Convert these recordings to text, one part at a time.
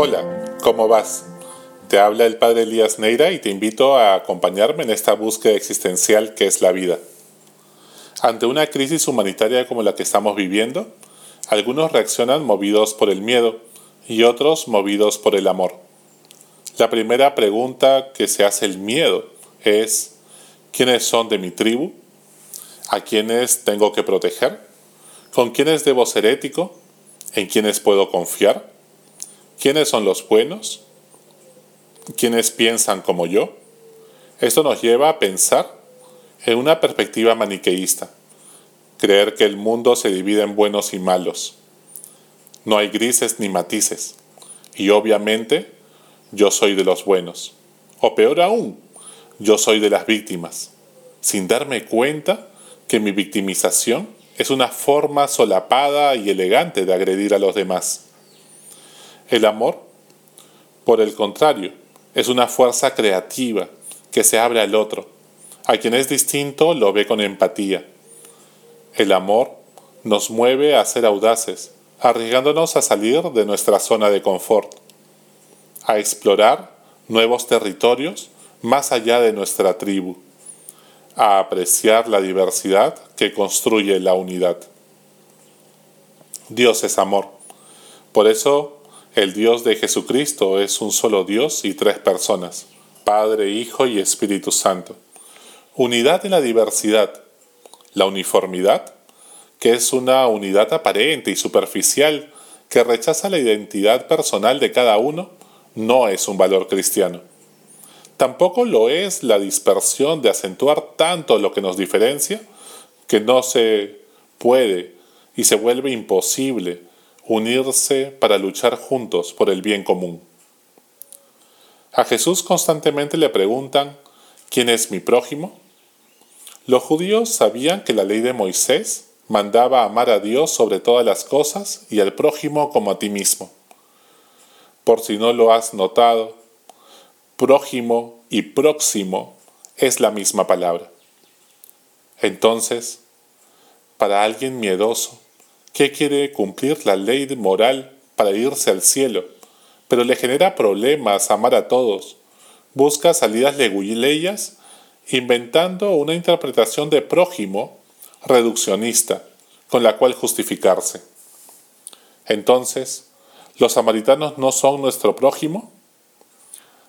Hola, ¿cómo vas? Te habla el padre Elías Neira y te invito a acompañarme en esta búsqueda existencial que es la vida. Ante una crisis humanitaria como la que estamos viviendo, algunos reaccionan movidos por el miedo y otros movidos por el amor. La primera pregunta que se hace el miedo es, ¿quiénes son de mi tribu? ¿A quiénes tengo que proteger? ¿Con quiénes debo ser ético? ¿En quiénes puedo confiar? ¿Quiénes son los buenos? ¿Quiénes piensan como yo? Esto nos lleva a pensar en una perspectiva maniqueísta, creer que el mundo se divide en buenos y malos. No hay grises ni matices, y obviamente yo soy de los buenos, o peor aún, yo soy de las víctimas, sin darme cuenta que mi victimización es una forma solapada y elegante de agredir a los demás. El amor, por el contrario, es una fuerza creativa que se abre al otro. A quien es distinto lo ve con empatía. El amor nos mueve a ser audaces, arriesgándonos a salir de nuestra zona de confort, a explorar nuevos territorios más allá de nuestra tribu, a apreciar la diversidad que construye la unidad. Dios es amor. Por eso el Dios de Jesucristo es un solo Dios y tres personas, Padre, Hijo y Espíritu Santo. Unidad en la diversidad. La uniformidad, que es una unidad aparente y superficial que rechaza la identidad personal de cada uno, no es un valor cristiano. Tampoco lo es la dispersión de acentuar tanto lo que nos diferencia que no se puede y se vuelve imposible unirse para luchar juntos por el bien común. A Jesús constantemente le preguntan, ¿quién es mi prójimo? Los judíos sabían que la ley de Moisés mandaba amar a Dios sobre todas las cosas y al prójimo como a ti mismo. Por si no lo has notado, prójimo y próximo es la misma palabra. Entonces, para alguien miedoso, que quiere cumplir la ley moral para irse al cielo, pero le genera problemas amar a todos. Busca salidas leguleyas inventando una interpretación de prójimo reduccionista con la cual justificarse. Entonces, ¿los samaritanos no son nuestro prójimo?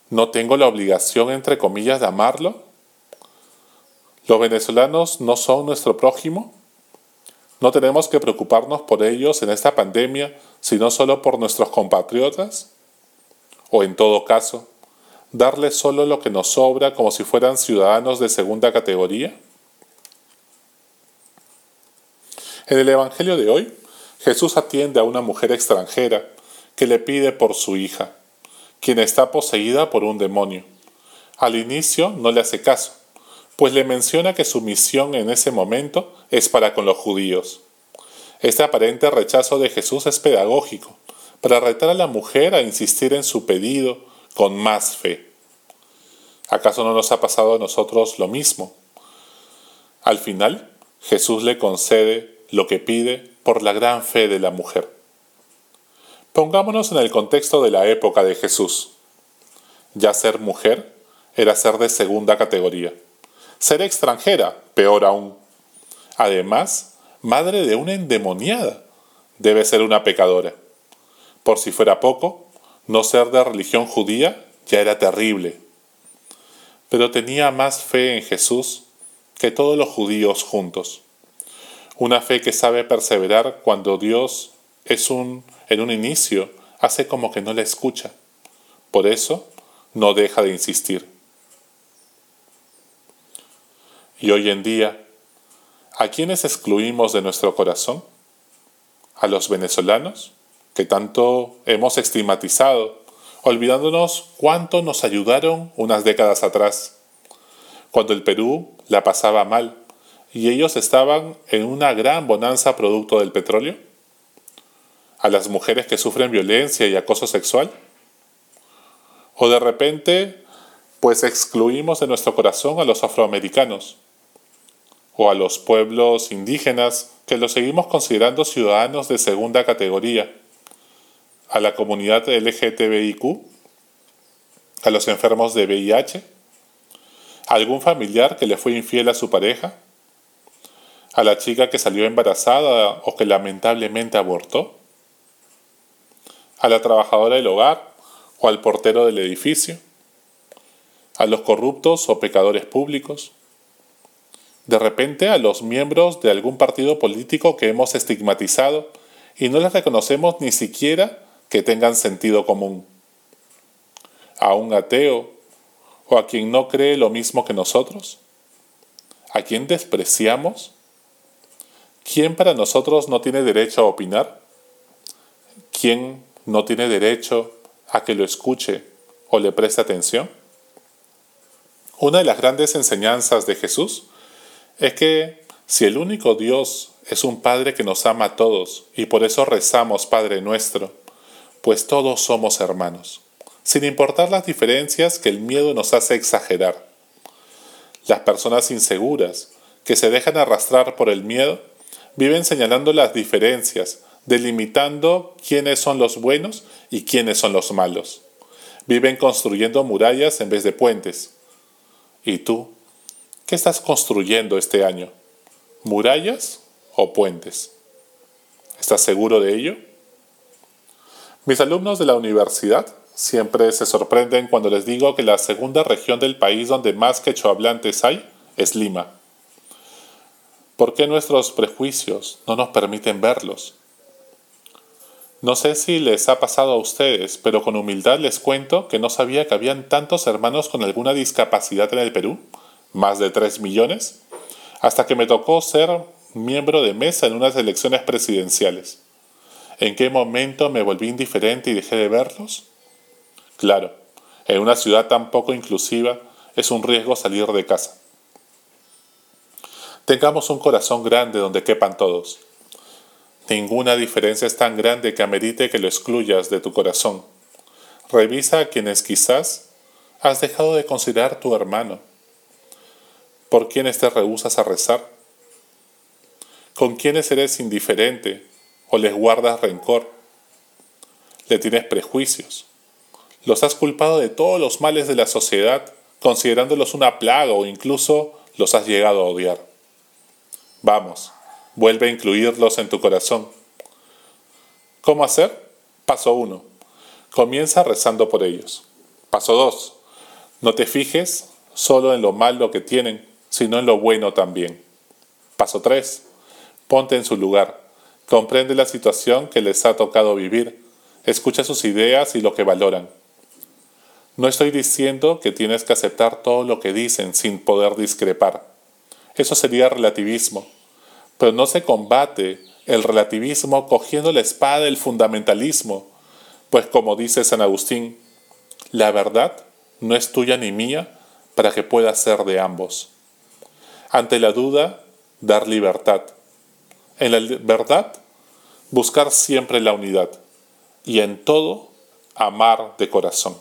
¿No tengo la obligación, entre comillas, de amarlo? ¿Los venezolanos no son nuestro prójimo? No tenemos que preocuparnos por ellos en esta pandemia, sino solo por nuestros compatriotas. O en todo caso, darles solo lo que nos sobra como si fueran ciudadanos de segunda categoría. En el Evangelio de hoy, Jesús atiende a una mujer extranjera que le pide por su hija, quien está poseída por un demonio. Al inicio no le hace caso, pues le menciona que su misión en ese momento es para con los judíos. Este aparente rechazo de Jesús es pedagógico, para retar a la mujer a insistir en su pedido con más fe. ¿Acaso no nos ha pasado a nosotros lo mismo? Al final, Jesús le concede lo que pide por la gran fe de la mujer. Pongámonos en el contexto de la época de Jesús. Ya ser mujer era ser de segunda categoría. Ser extranjera, peor aún. Además, madre de una endemoniada, debe ser una pecadora. Por si fuera poco, no ser de religión judía ya era terrible. Pero tenía más fe en Jesús que todos los judíos juntos. Una fe que sabe perseverar cuando Dios es un en un inicio hace como que no la escucha. Por eso no deja de insistir. Y hoy en día, ¿a quiénes excluimos de nuestro corazón? ¿A los venezolanos, que tanto hemos estigmatizado, olvidándonos cuánto nos ayudaron unas décadas atrás, cuando el Perú la pasaba mal y ellos estaban en una gran bonanza producto del petróleo? ¿A las mujeres que sufren violencia y acoso sexual? ¿O de repente, pues excluimos de nuestro corazón a los afroamericanos? O a los pueblos indígenas que los seguimos considerando ciudadanos de segunda categoría. a la comunidad LGTBIQ, a los enfermos de VIH, a algún familiar que le fue infiel a su pareja, a la chica que salió embarazada o que lamentablemente abortó, a la trabajadora del hogar o al portero del edificio, a los corruptos o pecadores públicos, de repente a los miembros de algún partido político que hemos estigmatizado y no les reconocemos ni siquiera que tengan sentido común, a un ateo o a quien no cree lo mismo que nosotros, a quien despreciamos, ¿quién para nosotros no tiene derecho a opinar? ¿Quién no tiene derecho a que lo escuche o le preste atención? Una de las grandes enseñanzas de Jesús es que si el único Dios es un Padre que nos ama a todos y por eso rezamos Padre nuestro, pues todos somos hermanos, sin importar las diferencias que el miedo nos hace exagerar. Las personas inseguras, que se dejan arrastrar por el miedo, viven señalando las diferencias, delimitando quiénes son los buenos y quiénes son los malos. Viven construyendo murallas en vez de puentes. ¿Y tú? ¿Qué estás construyendo este año? ¿Murallas o puentes? ¿Estás seguro de ello? Mis alumnos de la universidad siempre se sorprenden cuando les digo que la segunda región del país donde más quechohablantes hay es Lima. ¿Por qué nuestros prejuicios no nos permiten verlos? No sé si les ha pasado a ustedes, pero con humildad les cuento que no sabía que habían tantos hermanos con alguna discapacidad en el Perú más de 3 millones, hasta que me tocó ser miembro de mesa en unas elecciones presidenciales. ¿En qué momento me volví indiferente y dejé de verlos? Claro, en una ciudad tan poco inclusiva es un riesgo salir de casa. Tengamos un corazón grande donde quepan todos. Ninguna diferencia es tan grande que amerite que lo excluyas de tu corazón. Revisa a quienes quizás has dejado de considerar tu hermano ¿Por quiénes te rehusas a rezar? ¿Con quiénes eres indiferente o les guardas rencor? ¿Le tienes prejuicios? ¿Los has culpado de todos los males de la sociedad, considerándolos una plaga o incluso los has llegado a odiar? Vamos, vuelve a incluirlos en tu corazón. ¿Cómo hacer? Paso 1. Comienza rezando por ellos. Paso 2. No te fijes solo en lo malo que tienen, sino en lo bueno también. Paso 3. Ponte en su lugar. Comprende la situación que les ha tocado vivir. Escucha sus ideas y lo que valoran. No estoy diciendo que tienes que aceptar todo lo que dicen sin poder discrepar. Eso sería relativismo. Pero no se combate el relativismo cogiendo la espada del fundamentalismo, pues como dice San Agustín, la verdad no es tuya ni mía para que pueda ser de ambos. Ante la duda, dar libertad. En la verdad, buscar siempre la unidad. Y en todo, amar de corazón.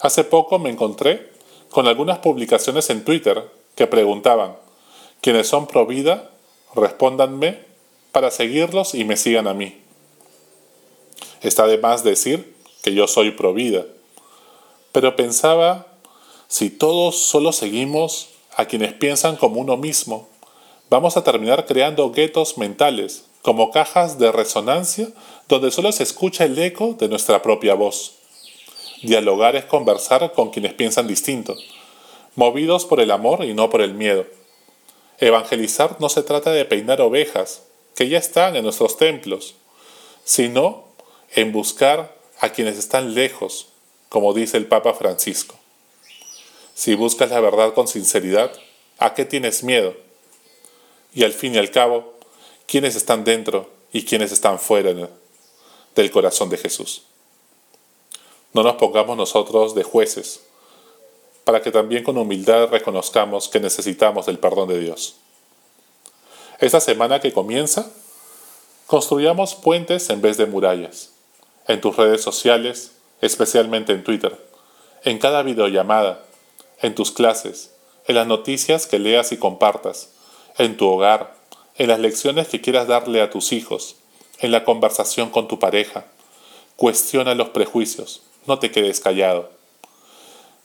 Hace poco me encontré con algunas publicaciones en Twitter que preguntaban, quienes son pro vida, respóndanme para seguirlos y me sigan a mí. Está de más decir que yo soy pro vida, pero pensaba, si todos solo seguimos a quienes piensan como uno mismo, vamos a terminar creando guetos mentales, como cajas de resonancia donde solo se escucha el eco de nuestra propia voz. Dialogar es conversar con quienes piensan distinto, movidos por el amor y no por el miedo. Evangelizar no se trata de peinar ovejas, que ya están en nuestros templos, sino en buscar a quienes están lejos, como dice el Papa Francisco. Si buscas la verdad con sinceridad, ¿a qué tienes miedo? Y al fin y al cabo, ¿quiénes están dentro y quiénes están fuera del corazón de Jesús? No nos pongamos nosotros de jueces, para que también con humildad reconozcamos que necesitamos del perdón de Dios. Esta semana que comienza, construyamos puentes en vez de murallas, en tus redes sociales, especialmente en Twitter, en cada videollamada, en tus clases, en las noticias que leas y compartas, en tu hogar, en las lecciones que quieras darle a tus hijos, en la conversación con tu pareja, Cuestiona los prejuicios, no te quedes callado.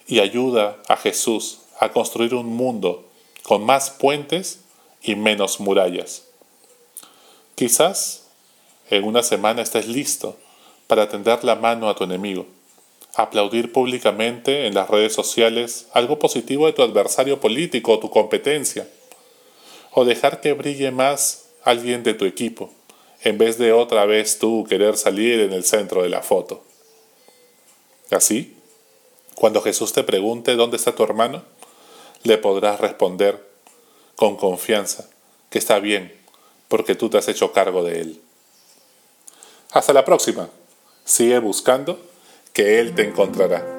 Y ayuda a Jesús a construir un mundo con más puentes y menos murallas. Quizás en una semana estés listo para tender la mano a tu enemigo, aplaudir públicamente en las redes sociales algo positivo de tu adversario político o tu competencia, o dejar que brille más alguien de tu equipo, en vez de otra vez tú querer salir en el centro de la foto. Así, cuando Jesús te pregunte dónde está tu hermano, le podrás responder con confianza que está bien, porque tú te has hecho cargo de él. Hasta la próxima. Sigue buscando que Él te encontrará.